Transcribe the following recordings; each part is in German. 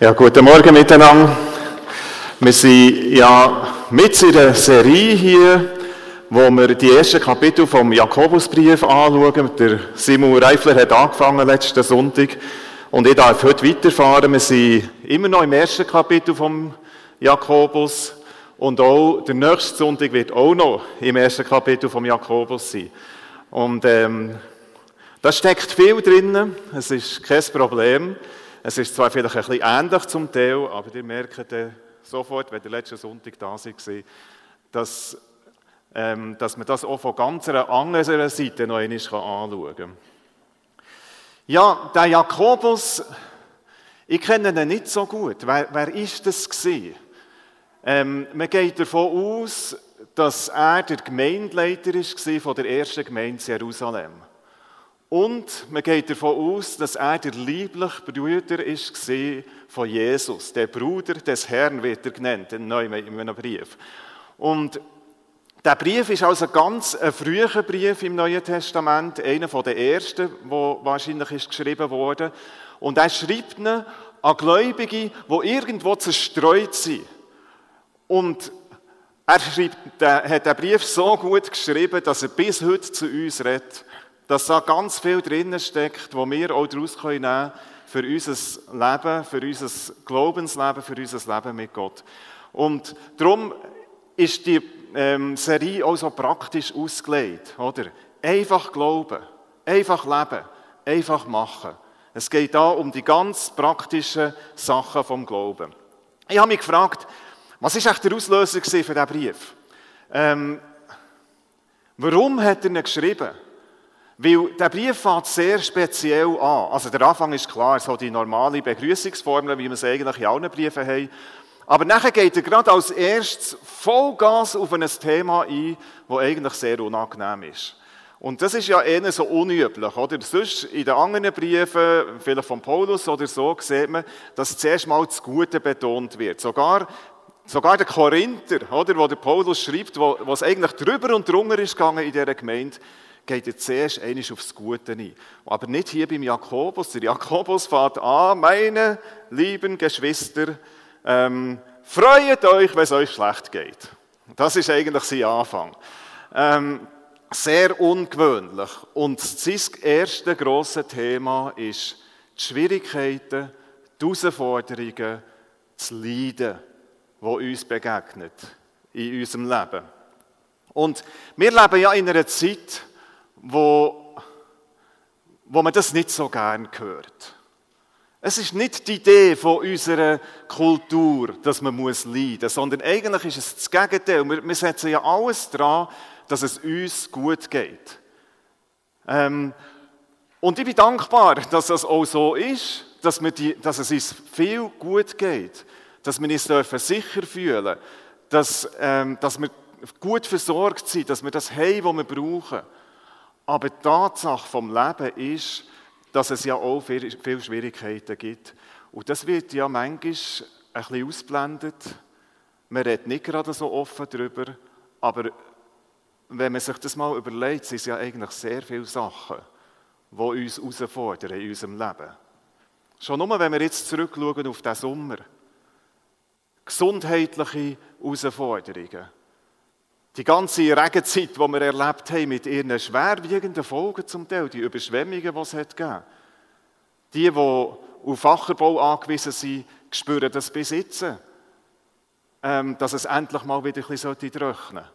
Ja, guten Morgen miteinander. Wir sind ja mit in der Serie hier, wo wir die ersten Kapitel vom Jakobusbrief anschauen. Der Simon Reifler hat angefangen letzten Sonntag und ich darf heute weiterfahren. Wir sind immer noch im ersten Kapitel vom Jakobus und auch der nächste Sonntag wird auch noch im ersten Kapitel vom Jakobus sein. Und ähm, da steckt viel drin. Es ist kein Problem. Es ist zwar vielleicht ein bisschen ähnlich zum Teil, aber ihr merkt sofort, wenn ihr letzten Sonntag da war, dass, ähm, dass man das auch von ganz einer anderen Seite noch einmal anschauen kann. Ja, der Jakobus, ich kenne ihn nicht so gut. Wer, wer ist das gewesen? Ähm, man geht davon aus, dass er der Gemeindeleiter war von der ersten Gemeinde Jerusalem. Und man geht davon aus, dass er der liebliche Bruder ist von Jesus. Der Bruder des Herrn wird er genannt, in einem Brief. Und der Brief ist also ganz ein früher Brief im Neuen Testament, einer der ersten, der wahrscheinlich ist geschrieben wurde. Und er schreibt ihn an Gläubige, die irgendwo zerstreut sind. Und er schreibt, hat den Brief so gut geschrieben, dass er bis heute zu uns redet dass da ganz viel drin steckt, wo wir auch daraus nehmen können für unser Leben, für unser Glaubensleben, für unser Leben mit Gott. Und darum ist die ähm, Serie auch so praktisch ausgelegt, oder? Einfach glauben, einfach leben, einfach machen. Es geht da um die ganz praktischen Sachen vom Glauben. Ich habe mich gefragt, was ist eigentlich der Auslöser für diesen Brief? Ähm, warum hat er ihn geschrieben? Weil der Brief fängt sehr speziell an. Also der Anfang ist klar, so die normale Begrüßungsformel, wie wir es eigentlich in allen Briefen haben. Aber nachher geht er gerade als erstes Vollgas auf ein Thema ein, das eigentlich sehr unangenehm ist. Und das ist ja eher so unüblich, oder? Sonst in den anderen Briefen, vielleicht von Paulus oder so, sieht man, dass zuerst mal das Gute betont wird. Sogar, sogar der Korinther, oder, wo der Paulus schreibt, wo, es eigentlich drüber und drunter ist gegangen in dieser Gemeinde, geht er zuerst einmal aufs Gute ein. Aber nicht hier beim Jakobus. Der Jakobus fährt an, meine lieben Geschwister, ähm, freut euch, wenn es euch schlecht geht. Das ist eigentlich sein Anfang. Ähm, sehr ungewöhnlich. Und sein erstes grosses Thema ist die Schwierigkeiten, die Herausforderungen, das Leiden, das uns begegnet in unserem Leben. Und wir leben ja in einer Zeit, wo, wo man das nicht so gern hört. Es ist nicht die Idee von unserer Kultur, dass man muss leiden muss, sondern eigentlich ist es das Gegenteil. Wir, wir setzen ja alles daran, dass es uns gut geht. Ähm, und ich bin dankbar, dass das auch so ist, dass, wir die, dass es uns viel gut geht, dass wir uns dürfen sicher fühlen dass, ähm, dass wir gut versorgt sind, dass wir das haben, was wir brauchen. Aber die Tatsache vom Leben ist, dass es ja auch viele Schwierigkeiten gibt. Und das wird ja manchmal ein bisschen ausblendet. Man redet nicht gerade so offen darüber, aber wenn man sich das mal überlegt, sind es ja eigentlich sehr viele Sachen, die uns herausfordern in unserem Leben. Schon nur, wenn wir jetzt zurückschauen auf den Sommer. Gesundheitliche Herausforderungen. Die ganze Regenzeit, die wir erlebt haben, mit ihren schwerwiegenden Folgen zum Teil, die Überschwemmungen, die es hat gegeben. Die, die auf Ackerbau angewiesen sind, spüren das bis jetzt, ähm, dass es endlich mal wieder ein bisschen trocknen sollte.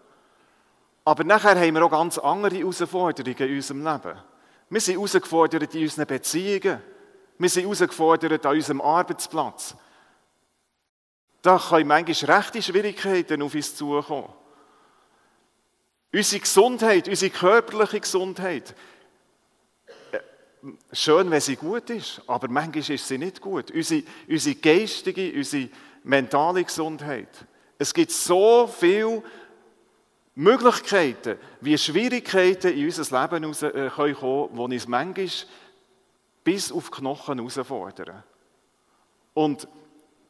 Aber nachher haben wir auch ganz andere Herausforderungen in unserem Leben. Wir sind herausgefordert in unseren Beziehungen. Wir sind herausgefordert an unserem Arbeitsplatz. Da können manchmal rechte Schwierigkeiten auf uns zukommen. Unsere Gesundheit, unsere körperliche Gesundheit, äh, schön, wenn sie gut ist, aber manchmal ist sie nicht gut. Unsere, unsere geistige, unsere mentale Gesundheit. Es gibt so viele Möglichkeiten, wie Schwierigkeiten in unser Leben äh, kommen können, die uns manchmal bis auf die Knochen herausfordern. Und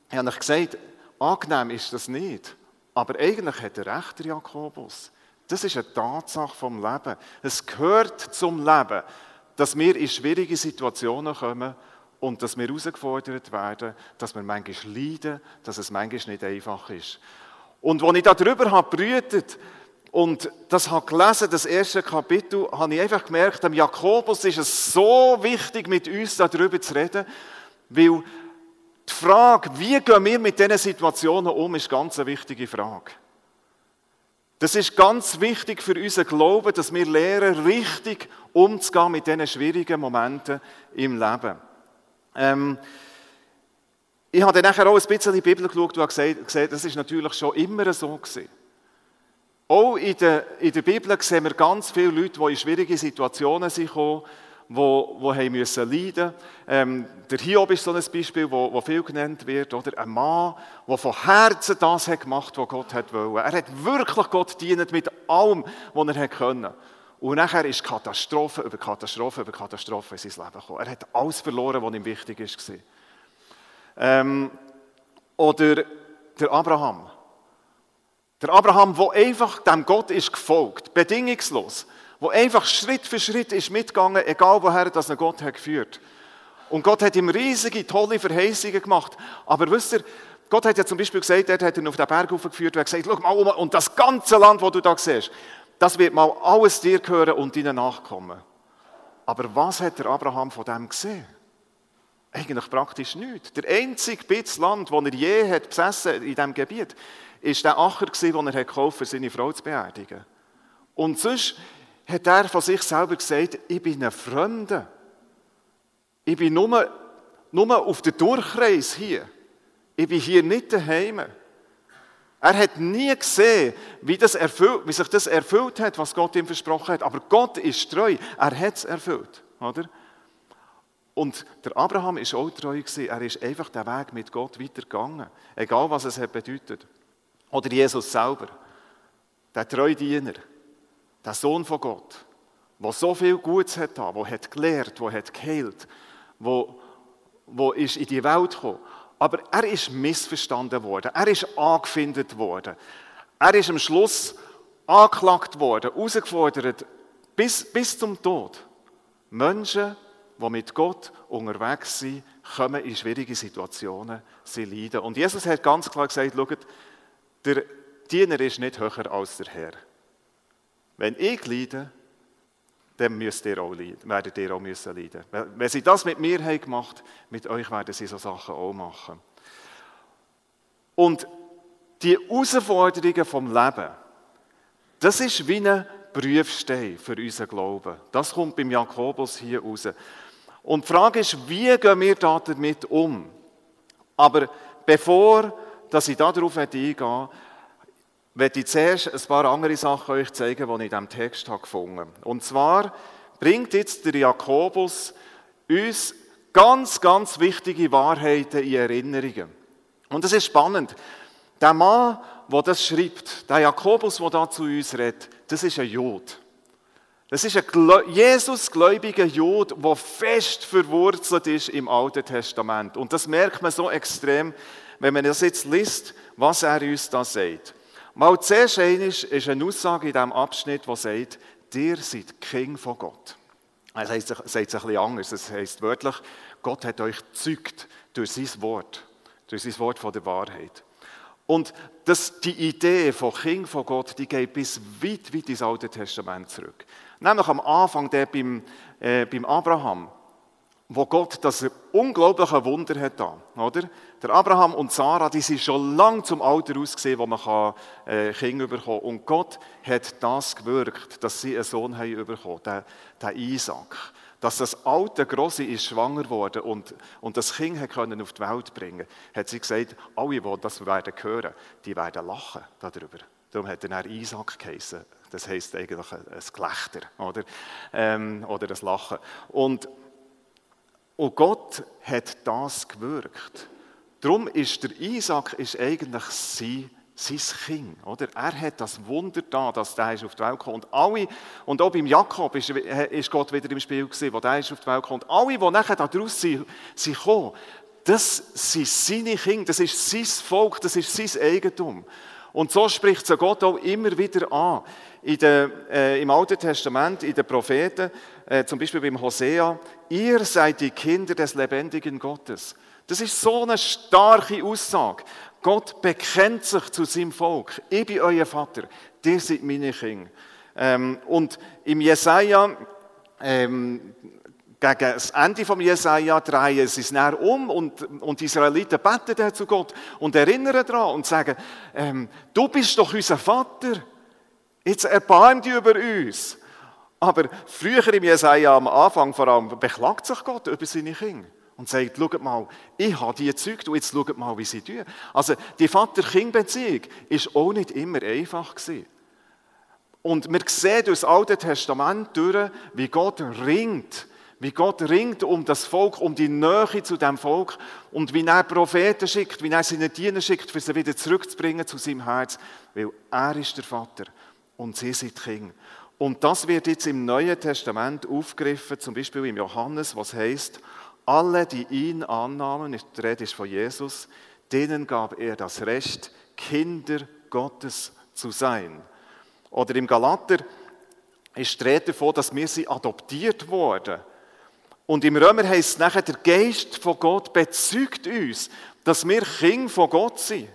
ich habe gesagt, angenehm ist das nicht. Aber eigentlich hat er recht, Jakobus. Das ist eine Tatsache vom Leben. Es gehört zum Leben, dass wir in schwierige Situationen kommen und dass wir herausgefordert werden, dass wir manchmal leiden, dass es manchmal nicht einfach ist. Und als ich darüber habe brütet und das habe gelesen, das erste Kapitel, habe ich einfach gemerkt, dem Jakobus ist es so wichtig, mit uns darüber zu reden, weil die Frage, wie gehen wir mit diesen Situationen um, ist ganz eine wichtige Frage. Das ist ganz wichtig für unseren Glauben, dass wir lernen, richtig umzugehen mit diesen schwierigen Momenten im Leben. Ähm, ich habe dann auch ein bisschen in die Bibel geschaut und gesehen, das ist natürlich schon immer so gewesen. Auch in der, in der Bibel sehen wir ganz viele Leute, die in schwierige Situationen sind gekommen, wo, wo haben müssen leiden ähm, Der Hiob ist so ein Beispiel, wo, wo viel genannt wird. Oder ein Mann, der von Herzen das hat gemacht, was Gott hat wollen. Er hat wirklich Gott dienen mit allem, was er hat können. Und nachher ist Katastrophe über Katastrophe über Katastrophe in sein Leben gekommen. Er hat alles verloren, was ihm wichtig war. Ähm, oder der Abraham. Der Abraham, der einfach dem Gott ist gefolgt, bedingungslos wo einfach Schritt für Schritt ist mitgegangen, egal woher das er Gott hat geführt. Und Gott hat ihm riesige, tolle Verheißungen gemacht. Aber wisst ihr, Gott hat ja zum Beispiel gesagt, er hat ihn auf den Berg aufgeführt und hat gesagt, schau mal um, und das ganze Land, wo du da siehst, das wird mal alles dir gehören und deinen Nachkommen. Aber was hat der Abraham von dem gesehen? Eigentlich praktisch nichts. Der einzige Bitz Land, das er je hat besessen in diesem Gebiet, ist der Acher, den er gekauft für seine Frau zu beerdigen. Und sonst hat er von sich selber gesagt, ich bin ein Fremder. Ich bin nur, nur auf der Durchreise hier. Ich bin hier nicht daheim. Er hat nie gesehen, wie, das erfüllt, wie sich das erfüllt hat, was Gott ihm versprochen hat. Aber Gott ist treu. Er hat es erfüllt. Oder? Und der Abraham ist auch treu gewesen. Er ist einfach den Weg mit Gott weitergegangen. Egal, was es bedeutet. Oder Jesus selber. Der treue Diener der Sohn von Gott, der so viel Gutes hat, der hat gelehrt, der hat geheilt, der, der ist in die Welt gekommen. Aber er ist missverstanden worden, er ist angefindet worden. Er ist am Schluss angeklagt worden, herausgefordert, bis, bis zum Tod. Menschen, die mit Gott unterwegs sind, kommen in schwierige Situationen, sie leiden. Und Jesus hat ganz klar gesagt, schaut, der Diener ist nicht höher als der Herr. Wenn ich leide, dann müsst ihr auch leiden, werdet ihr auch müssen leiden. Wenn sie das mit mir haben gemacht, mit euch werden sie so Sachen auch machen. Und die Herausforderungen vom Leben, das ist wie ein Prüfstein für unseren Glauben. Das kommt beim Jakobus hier raus. Und die Frage ist, wie gehen wir damit um? Aber bevor dass ich darauf eingehe, möchte ich zuerst ein paar andere Sachen euch zeigen, die ich in diesem Text gefunden habe. Und zwar bringt jetzt der Jakobus uns ganz, ganz wichtige Wahrheiten in Erinnerungen. Und das ist spannend. Der Mann, der das schreibt, der Jakobus, der da zu uns redet, das ist ein Jod. Das ist ein Jesusgläubiger Jod, der fest verwurzelt ist im Alten Testament. Und das merkt man so extrem, wenn man das jetzt liest, was er uns da sagt. Mal zuerst ist eine Aussage in diesem Abschnitt, die sagt, ihr seid King von Gott. Heißt, es sagt es ein bisschen anders. Es heißt wörtlich, Gott hat euch gezeugt durch sein Wort, durch sein Wort von der Wahrheit. Und das, die Idee von King von Gott, die geht bis weit, weit ins Alte Testament zurück. Nämlich am Anfang der beim, äh, beim Abraham wo Gott das unglaubliche Wunder hat da, oder? Der Abraham und Sarah, die sind schon lang zum Alter ausgesehen, wo man kann, äh, Kinder bekommen kann. Und Gott hat das gewirkt, dass sie einen Sohn haben bekommen, den, den Isaac. Dass das alte Grosse ist schwanger wurde und, und das Kind hat können auf die Welt bringen hat sie gesagt, alle, die das werden hören, die werden lachen darüber. Darum hat er Isaac geheißen. Das heisst eigentlich ein Gelächter, oder? Ähm, oder ein Lachen. Und und Gott hat das gewirkt. Darum ist der Isaac ist eigentlich sein, sein Kind. Oder? Er hat das Wunder da, dass der ist auf die Welt gekommen Und alle, und auch beim Jakob ist, ist Gott wieder im Spiel gewesen, wo der ist auf die Welt. Und alle, die nachher daraus sind, sind gekommen, das sind seine Kinder, das ist sein Volk, das ist sein Eigentum. Und so spricht so Gott auch immer wieder an. Der, äh, Im Alten Testament, in den Propheten, äh, zum Beispiel beim Hosea, ihr seid die Kinder des lebendigen Gottes. Das ist so eine starke Aussage. Gott bekennt sich zu seinem Volk. Ich bin euer Vater, ihr seid meine Kinder. Ähm, und im Jesaja, ähm, gegen das Ende vom Jesaja drehen sie es näher um und, und die Israeliten beten dann zu Gott und erinnern daran und sagen, ähm, du bist doch unser Vater, jetzt erbarm dich über uns. Aber früher im Jesaja am Anfang vor allem beklagt sich Gott über seine Kinder und sagt, schaut mal, ich habe die gezeugt und jetzt schaut mal, wie sie tun. Also die Vater-Kind-Beziehung ist auch nicht immer einfach gewesen. Und wir sehen durch das Alte Testament durch, wie Gott ringt wie Gott ringt um das Volk, um die Nähe zu dem Volk und wie er Propheten schickt, wie er seine Diener schickt, für sie wieder zurückzubringen zu seinem Herz, weil er ist der Vater und sie sind Kinder. Und das wird jetzt im Neuen Testament aufgegriffen, zum Beispiel im Johannes, was heißt, alle, die ihn annahmen, die Rede ist von Jesus, denen gab er das Recht, Kinder Gottes zu sein. Oder im Galater ist die Rede davon, dass wir sie adoptiert wurden. Und im Römer heißt es nachher, der Geist von Gott bezeugt uns, dass wir Kinder von Gott sind.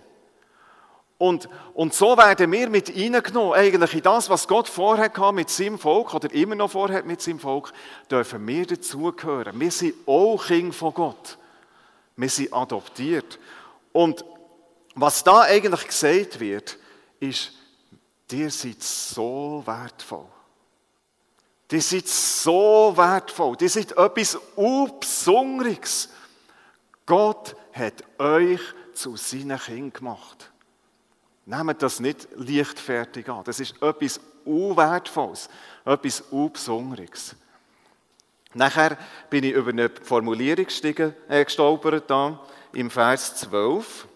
Und, und so werden wir mit hineingenommen, eigentlich in das, was Gott vorher hatte mit seinem Volk oder immer noch vorher mit seinem Volk, dürfen wir dazugehören. Wir sind auch Kinder von Gott. Wir sind adoptiert. Und was da eigentlich gesagt wird, ist, ihr seid so wertvoll. Die sind so wertvoll. Die sind etwas Unbesonderes. Gott hat euch zu seinen Kindern gemacht. Nehmt das nicht leichtfertig an. Das ist etwas Unwertvolles, etwas Unbesonderes. Nachher bin ich über eine Formulierung äh, gestolpert, da, im Vers 12.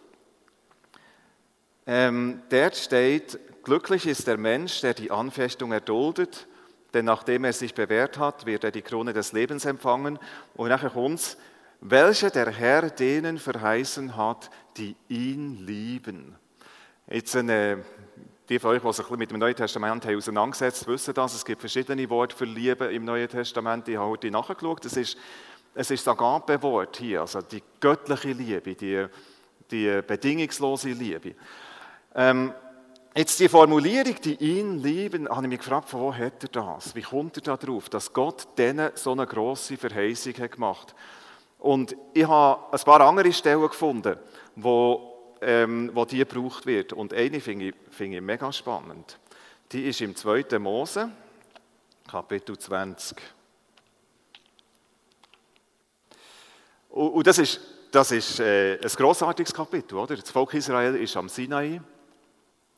Ähm, dort steht, glücklich ist der Mensch, der die Anfechtung erduldet, denn nachdem er sich bewährt hat, wird er die Krone des Lebens empfangen. Und nachher kommt welche der Herr denen verheißen hat, die ihn lieben. Jetzt eine, die von euch, die sich mit dem Neuen Testament haben auseinandergesetzt wissen das. Es gibt verschiedene Worte für Liebe im Neuen Testament. Ich habe heute nachgeschaut. Es ist, es ist das Agape-Wort hier, also die göttliche Liebe, die, die bedingungslose Liebe. Ähm, Jetzt die Formulierung, die ihn lieben, habe ich mich gefragt, von wo hat er das? Wie kommt er darauf, dass Gott denen so eine grosse Verheißung hat gemacht Und ich habe ein paar andere Stellen gefunden, wo, ähm, wo die gebraucht wird. Und eine finde ich, finde ich mega spannend. Die ist im 2. Mose, Kapitel 20. Und, und das ist, das ist äh, ein grossartiges Kapitel, oder? Das Volk Israel ist am Sinai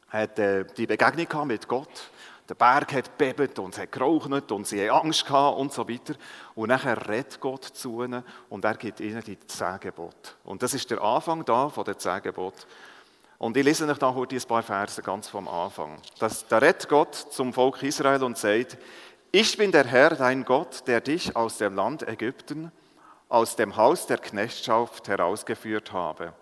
hat äh, die Begegnung mit Gott. Der Berg hat bebt und es hat geraucht und sie haben Angst gehabt und so weiter. Und nachher redet Gott zu ihnen und er gibt ihnen die zehn. Und das ist der Anfang da von den zehn. Und ich lese euch da heute ein paar Verse ganz vom Anfang. Das, da redet Gott zum Volk Israel und sagt, ich bin der Herr, dein Gott, der dich aus dem Land Ägypten, aus dem Haus der Knechtschaft herausgeführt habe.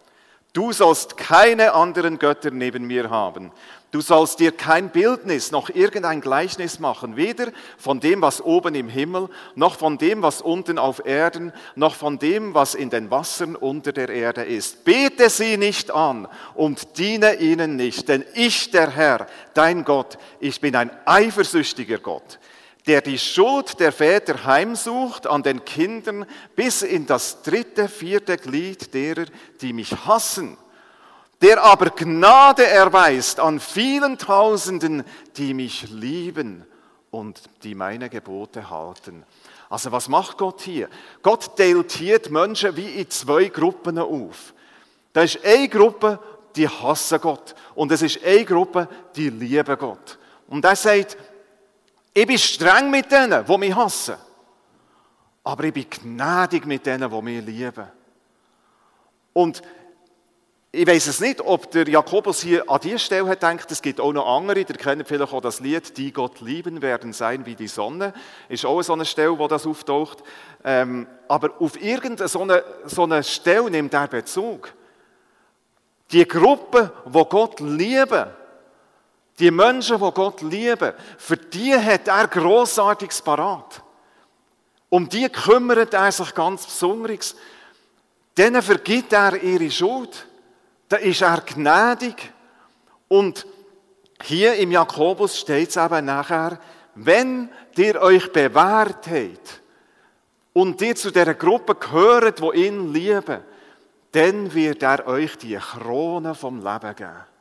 Du sollst keine anderen Götter neben mir haben. Du sollst dir kein Bildnis noch irgendein Gleichnis machen, weder von dem, was oben im Himmel, noch von dem, was unten auf Erden, noch von dem, was in den Wassern unter der Erde ist. Bete sie nicht an und diene ihnen nicht, denn ich, der Herr, dein Gott, ich bin ein eifersüchtiger Gott der die Schuld der Väter heimsucht an den Kindern bis in das dritte, vierte Glied derer, die mich hassen, der aber Gnade erweist an vielen Tausenden, die mich lieben und die meine Gebote halten. Also was macht Gott hier? Gott teilt Menschen wie in zwei Gruppen auf. Da ist eine Gruppe, die hassen Gott und es ist eine Gruppe, die lieben Gott. Und er sagt, ich bin streng mit denen, die mich hassen. Aber ich bin gnädig mit denen, die mich lieben. Und ich weiß es nicht, ob der Jakobus hier an dieser Stelle hat gedacht, es gibt auch noch andere, ihr kennt vielleicht auch das Lied, die Gott lieben werden sein wie die Sonne. Ist auch so eine Stelle, wo das auftaucht. Ähm, aber auf irgendeine so eine, so eine Stelle nimmt er Bezug. Die Gruppe, wo Gott lieben, die Menschen, wo Gott lieben, für die hat er großartiges parat. Um die kümmert er sich ganz besonders. Denen vergibt er ihre Schuld. Da ist er gnädig. Und hier im Jakobus steht es eben nachher, wenn ihr euch bewährt habt und ihr zu der Gruppe gehört, wo ihn lieben, dann wird er euch die Krone vom Leben geben.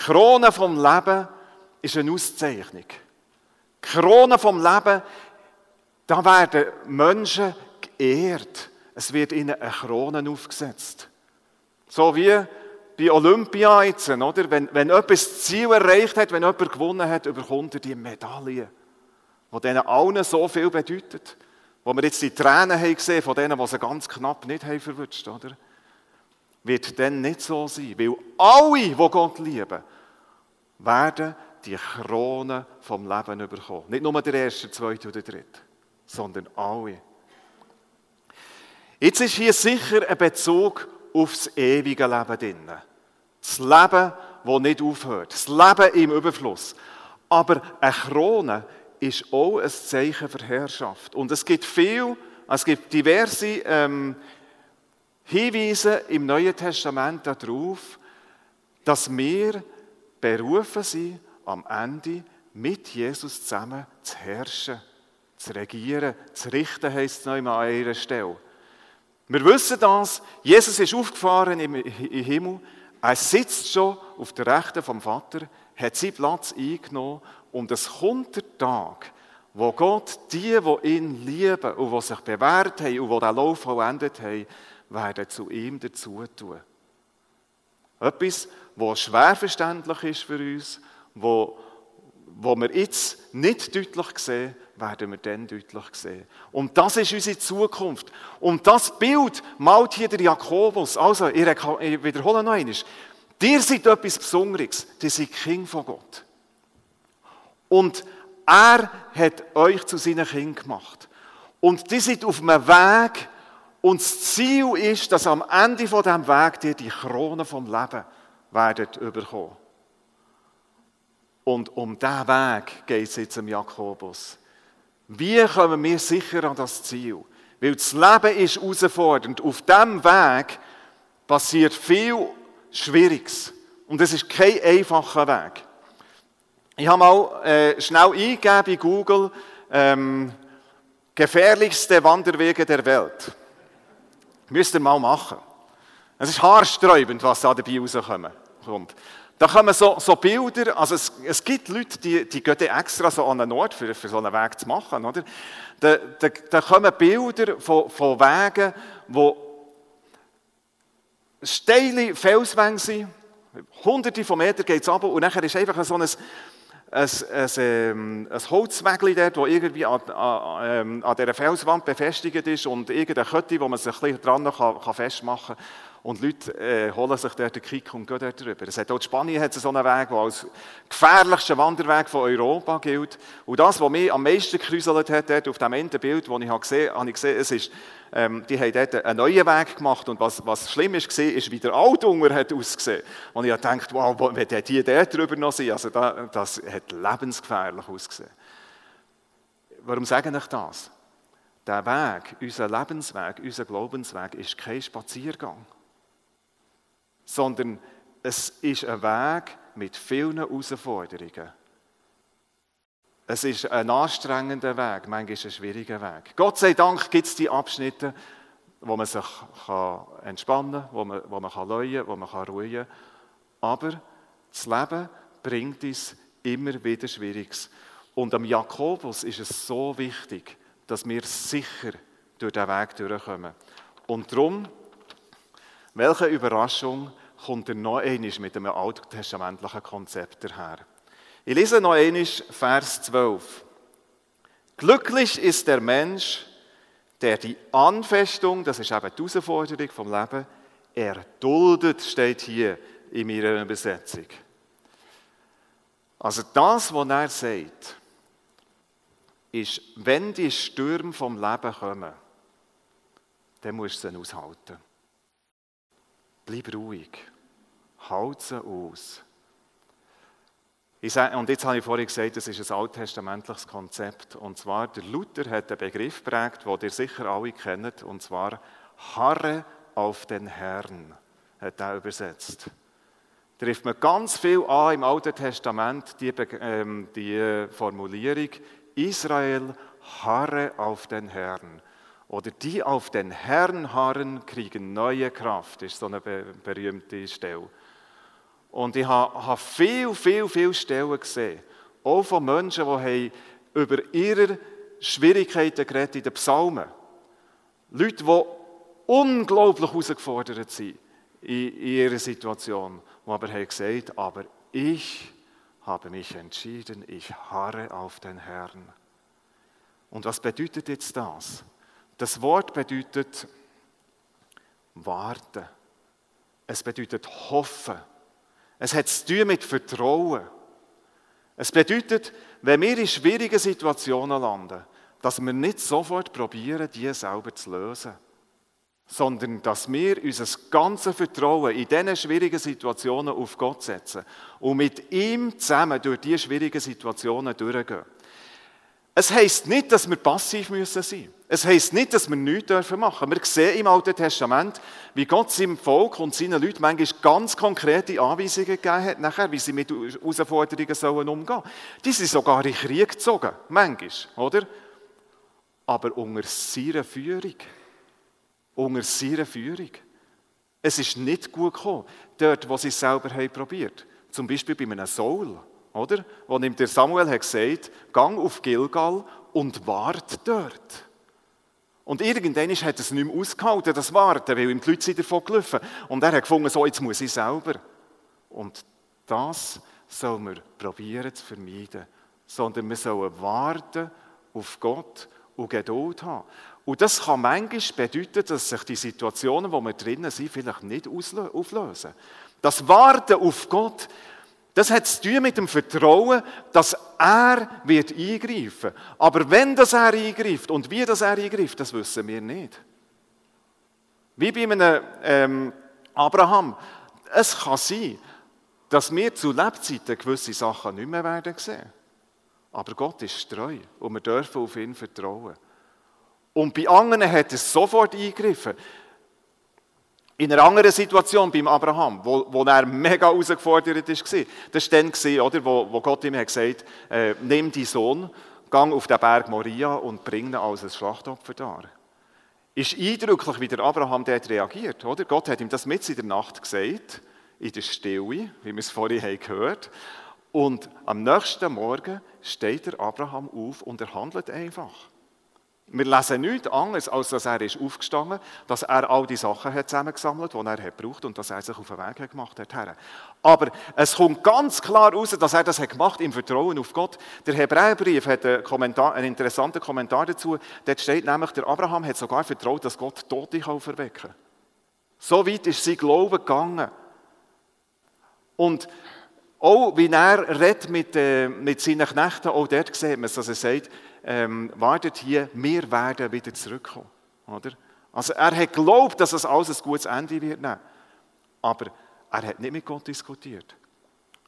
Die Krone vom Leben ist eine Auszeichnung. Die Krone vom Leben, da werden Menschen geehrt. Es wird ihnen eine Krone aufgesetzt. So wie bei Olympia jetzt, oder? Wenn, wenn jemand das Ziel erreicht hat, wenn jemand gewonnen hat, bekommt er die Medaille, die denen allen so viel bedeutet. Wo wir jetzt die Tränen haben gesehen von denen, die sie ganz knapp nicht haben verwünscht, oder? Wird dann nicht so sein. Weil alle, die Gott lieben, werden die Krone vom Leben bekommen. Nicht nur der erste, zweite oder der dritte, sondern alle. Jetzt ist hier sicher ein Bezug aufs ewige Leben drin. Das Leben, das nicht aufhört. Das Leben im Überfluss. Aber eine Krone ist auch ein Zeichen für Herrschaft. Und es gibt viel, es gibt diverse ähm, Hinweise im Neuen Testament darauf, dass wir berufen sind, am Ende mit Jesus zusammen zu herrschen, zu regieren, zu richten, heisst es noch einmal an ihrer Stelle. Wir wissen das, Jesus ist aufgefahren im Himmel, er sitzt schon auf der Rechten vom Vater, hat seinen Platz eingenommen und es kommt der Tag, wo Gott die, die ihn lieben und die sich bewährt haben und die den Lauf vollendet haben, werden zu ihm dazu tun. Etwas, was schwer verständlich ist für uns, wo, wo wir jetzt nicht deutlich sehen, werden wir dann deutlich sehen. Und das ist unsere Zukunft. Und das Bild malt hier der Jakobus. Also, ich wiederhole noch einmal. Dir seid etwas Besonderes. Ihr seid Kind von Gott. Und er hat euch zu seinen Kindern gemacht. Und die sind auf einem Weg, und das Ziel ist, dass am Ende von diesem Weg dir die Krone vom Leben werdet überkommen. Und um diesen Weg geht es jetzt im Jakobus. Wie kommen wir sicher an das Ziel? Weil das Leben ist herausfordernd. Auf diesem Weg passiert viel Schwieriges. Und es ist kein einfacher Weg. Ich habe mal äh, schnell eingegeben bei Google ähm, gefährlichste Wanderwege der Welt. Müsst ihr mal machen. Es ist haarsträubend, was da dabei rauskommt. Da kommen so, so Bilder, also es, es gibt Leute, die, die gehen extra so an einen Ort, für, für so einen Weg zu machen. Oder? Da, da, da kommen Bilder von, von Wegen, wo steile Felswänge sind, hunderte von Metern geht es runter und nachher ist einfach so ein, ein, ein, ähm, dort, das irgendwie an, an, ähm, an dieser Felswand befestigt ist und irgendeine Kette, wo man sich ein bisschen dran kann, kann festmachen kann. Und Leute äh, holen sich dort den Kick und gehen dort drüber. Es hat auch Spanien hat so einen Weg, der als gefährlichster Wanderweg von Europa gilt. Und das, was mich am meisten gekräuselt hat, dort auf dem Ende Bild, das ich habe gesehen habe, ich gesehen, es ist, ähm, die haben dort einen neuen Weg gemacht. Und was, was schlimm ist, gesehen, ist, wie der Altunger hat ausgesehen. Und ich habe gedacht, wow, wenn die dort drüber noch sind, also da, das hat lebensgefährlich ausgesehen. Warum sage ich das? Der Weg, unser Lebensweg, unser Glaubensweg ist kein Spaziergang sondern es ist ein Weg mit vielen Herausforderungen. Es ist ein anstrengender Weg, manchmal ein schwieriger Weg. Gott sei Dank gibt es die Abschnitte, wo man sich kann entspannen kann, wo man, wo man kann leuen wo man kann ruhen kann. Aber das Leben bringt uns immer wieder Schwieriges. Und am Jakobus ist es so wichtig, dass wir sicher durch diesen Weg durchkommen. Und darum, welche Überraschung, kommt er noch einmal mit einem alttestamentlichen Konzept daher. Ich lese noch einmal Vers 12. Glücklich ist der Mensch, der die Anfestung, das ist eben die Herausforderung vom Leben, erduldet, steht hier in meiner Übersetzung. Also das, was er sagt, ist, wenn die Stürme vom Leben kommen, dann musst du sie aushalten. Bleib ruhig. Halt sie aus. Sage, und jetzt habe ich vorhin gesagt, das ist ein alttestamentliches Konzept. Und zwar, der Luther hat einen Begriff prägt, den ihr sicher alle kennt, und zwar Harre auf den Herrn, hat er übersetzt. Trifft man ganz viel an im Alten Testament, die, ähm, die Formulierung, Israel harre auf den Herrn. Oder die auf den Herrn harren, kriegen neue Kraft, ist so eine berühmte Stelle. Und ich habe viel, viel, viel Stellen gesehen, auch von Menschen, die über ihre Schwierigkeiten geredet in den Psalmen. Leute, die unglaublich herausgefordert sind in ihrer Situation, die aber haben gesagt aber ich habe mich entschieden, ich harre auf den Herrn. Und was bedeutet jetzt das? Das Wort bedeutet warten. Es bedeutet hoffen. Es hat zu tun mit Vertrauen. Es bedeutet, wenn wir in schwierigen Situationen landen, dass wir nicht sofort probieren, die selber zu lösen, sondern dass wir unser ganzes Vertrauen in diesen schwierigen Situationen auf Gott setzen und mit ihm zusammen durch diese schwierigen Situationen durchgehen. Es heisst nicht, dass wir passiv müssen sein müssen. Es heisst nicht, dass wir nichts machen dürfen. Wir sehen im Alten Testament, wie Gott seinem Volk und seinen Leuten manchmal ganz konkrete Anweisungen gegeben hat, nachher, wie sie mit Herausforderungen sollen umgehen sollen. Die sind sogar in Krieg gezogen, manchmal, oder? Aber unter seiner Führung. Unter seiner Führung. Es ist nicht gut gekommen, dort, wo sie es selber haben probiert. Zum Beispiel bei einem Saul oder? Wo ihm der Samuel hat gesagt, gang auf Gilgal und wart dort. Und irgendwann hat er es nicht mehr ausgehalten, das Warten, weil ihm die Leute davon gelaufen Und er hat gefunden, so, jetzt muss ich selber. Und das soll man probieren zu vermeiden. Sondern wir sollen warten auf Gott und Geduld haben. Und das kann manchmal bedeuten, dass sich die Situationen, wo wir drinnen sind, vielleicht nicht auflösen. Das Warten auf Gott das hat zu tun mit dem Vertrauen, dass er wird eingreifen. Aber wenn das er eingreift und wie das er eingreift, das wissen wir nicht. Wie bei einem ähm, Abraham. Es kann sein, dass wir zu Lebzeiten gewisse Sachen nicht mehr werden sehen. Aber Gott ist treu und wir dürfen auf ihn vertrauen. Und bei anderen hat er sofort eingegriffen. In einer anderen Situation beim Abraham, wo, wo er mega herausgefordert war, das war dann, oder, wo, wo Gott ihm hat gesagt äh, nimm deinen Sohn, gang auf den Berg Moria und bring ihn als ein Schlachtopfer dar. Ist eindrücklich, wie der Abraham dort reagiert. Oder? Gott hat ihm das mit in der Nacht gesagt, in der Stille, wie wir es vorhin haben gehört Und am nächsten Morgen steht der Abraham auf und er handelt einfach. Wir lesen nichts anderes, als dass er ist aufgestanden dass er all die Sachen hat zusammengesammelt hat, die er braucht und dass er sich auf den Weg gemacht hat. Aber es kommt ganz klar raus, dass er das hat gemacht im Vertrauen auf Gott. Der Hebräerbrief hat einen, Kommentar, einen interessanten Kommentar dazu. Dort steht nämlich, der Abraham hat sogar vertraut, dass Gott Tote auferwecken kann. So weit ist sein Glaube gegangen. Und auch wie er redet mit, äh, mit seinen Knechten, auch dort sieht man es, dass er sagt, ähm, wartet hier, wir werden wieder zurückkommen. Oder? Also er hat geglaubt, dass es alles ein gutes Ende wird nehmen. Aber er hat nicht mit Gott diskutiert.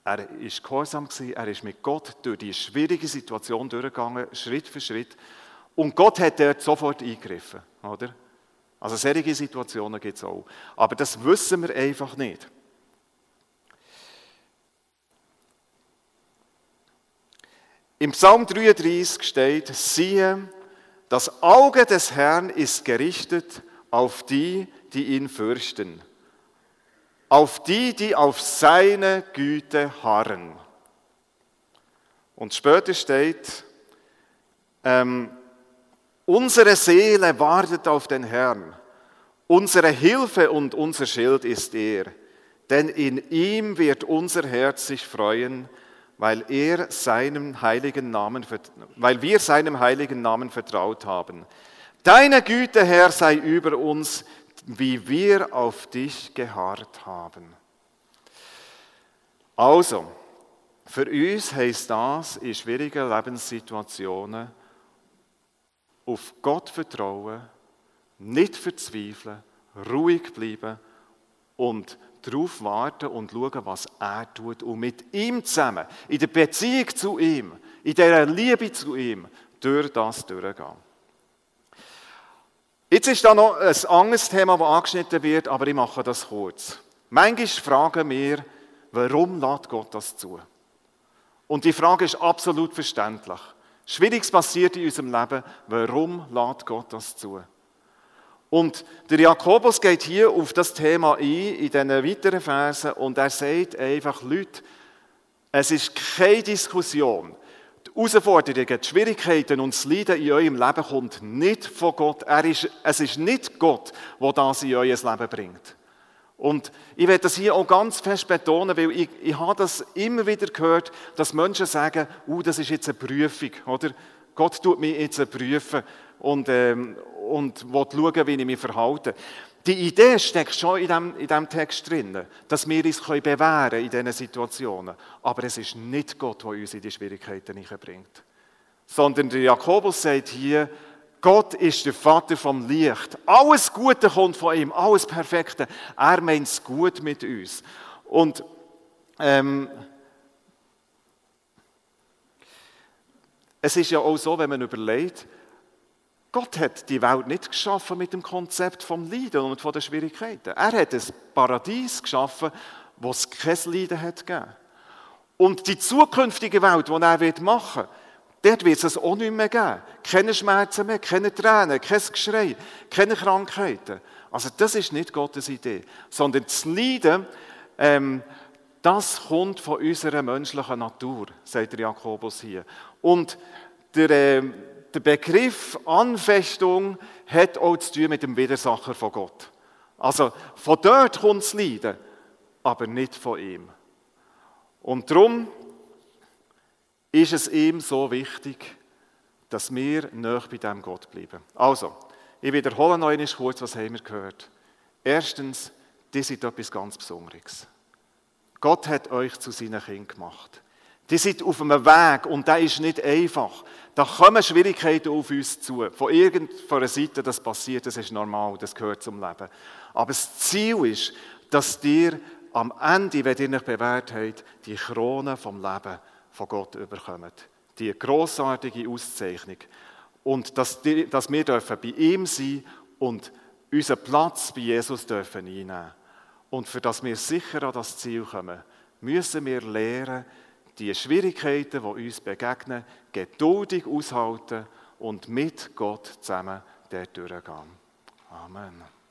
Er war gehorsam, er ist mit Gott durch die schwierige Situation durchgegangen, Schritt für Schritt. Und Gott hat dort sofort eingegriffen. Oder? Also solche Situationen gibt es auch. Aber das wissen wir einfach nicht. Im Psalm 33 steht, siehe, das Auge des Herrn ist gerichtet auf die, die ihn fürchten, auf die, die auf seine Güte harren. Und später steht, ähm, unsere Seele wartet auf den Herrn, unsere Hilfe und unser Schild ist er, denn in ihm wird unser Herz sich freuen, weil, er seinem heiligen Namen, weil wir seinem heiligen Namen vertraut haben. Deine Güte, Herr, sei über uns, wie wir auf dich geharrt haben. Also, für uns heißt das in schwierigen Lebenssituationen auf Gott vertrauen, nicht verzweifeln, ruhig bleiben und darauf warten und schauen, was er tut. Und mit ihm zusammen, in der Beziehung zu ihm, in dieser Liebe zu ihm, durch das durchgehen. Jetzt ist da noch ein anderes Thema, das angeschnitten wird, aber ich mache das kurz. Manchmal fragen wir, warum lässt Gott das zu? Und die Frage ist absolut verständlich. Schwieriges passiert in unserem Leben, warum lässt Gott das zu? Und der Jakobus geht hier auf das Thema ein, in diesen weiteren Versen, und er sagt einfach, Leute, es ist keine Diskussion. Die Herausforderungen, die Schwierigkeiten und das Leiden in eurem Leben kommt nicht von Gott. Er ist, es ist nicht Gott, der das in euer Leben bringt. Und ich werde das hier auch ganz fest betonen, weil ich, ich habe das immer wieder gehört, dass Menschen sagen, uh, das ist jetzt eine Prüfung, oder? Gott tut mich jetzt prüfen und, ähm, und schauen, wie ich mich verhalte. Die Idee steckt schon in diesem, in diesem Text drin, dass wir uns bewähren können in diesen Situationen. Aber es ist nicht Gott, der uns in die Schwierigkeiten bringt. Sondern der Jakobus sagt hier, Gott ist der Vater vom Licht. Alles Gute kommt von ihm, alles Perfekte. Er meint es gut mit uns. Und ähm, es ist ja auch so, wenn man überlegt, Gott hat die Welt nicht geschaffen mit dem Konzept vom Leiden und von den Schwierigkeiten. Er hat ein Paradies geschaffen, wo es kein Leiden hat gegeben. Und die zukünftige Welt, die er machen wird, dort wird es auch nicht mehr geben. Keine Schmerzen mehr, keine Tränen, kein Geschrei, keine Krankheiten. Also das ist nicht Gottes Idee, sondern das Leiden, ähm, das kommt von unserer menschlichen Natur, sagt Jakobus hier. Und der, äh, der Begriff Anfechtung hat auch zu tun mit dem Widersacher von Gott. Also von dort kommt das Leiden, aber nicht von ihm. Und darum ist es ihm so wichtig, dass wir näher bei dem Gott bleiben. Also, ich wiederhole noch einmal kurz, was haben wir gehört. Erstens, die sind etwas ganz Besonderes. Gott hat euch zu seinen Kindern gemacht. Die sind auf einem Weg und der ist nicht einfach. Da kommen Schwierigkeiten auf uns zu. Von irgendeiner Seite das passiert, das ist normal, das gehört zum Leben. Aber das Ziel ist, dass ihr am Ende, wenn ihr euch bewährt habt, die Krone vom Leben von Gott überkommt. Die großartige Auszeichnung. Und dass, die, dass wir dürfen bei ihm sein und unseren Platz bei Jesus dürfen einnehmen. Und für dass wir sicher an das Ziel kommen, müssen wir lernen, die Schwierigkeiten, die uns begegnen, geduldig aushalten und mit Gott zusammen dort durchgehen. Amen.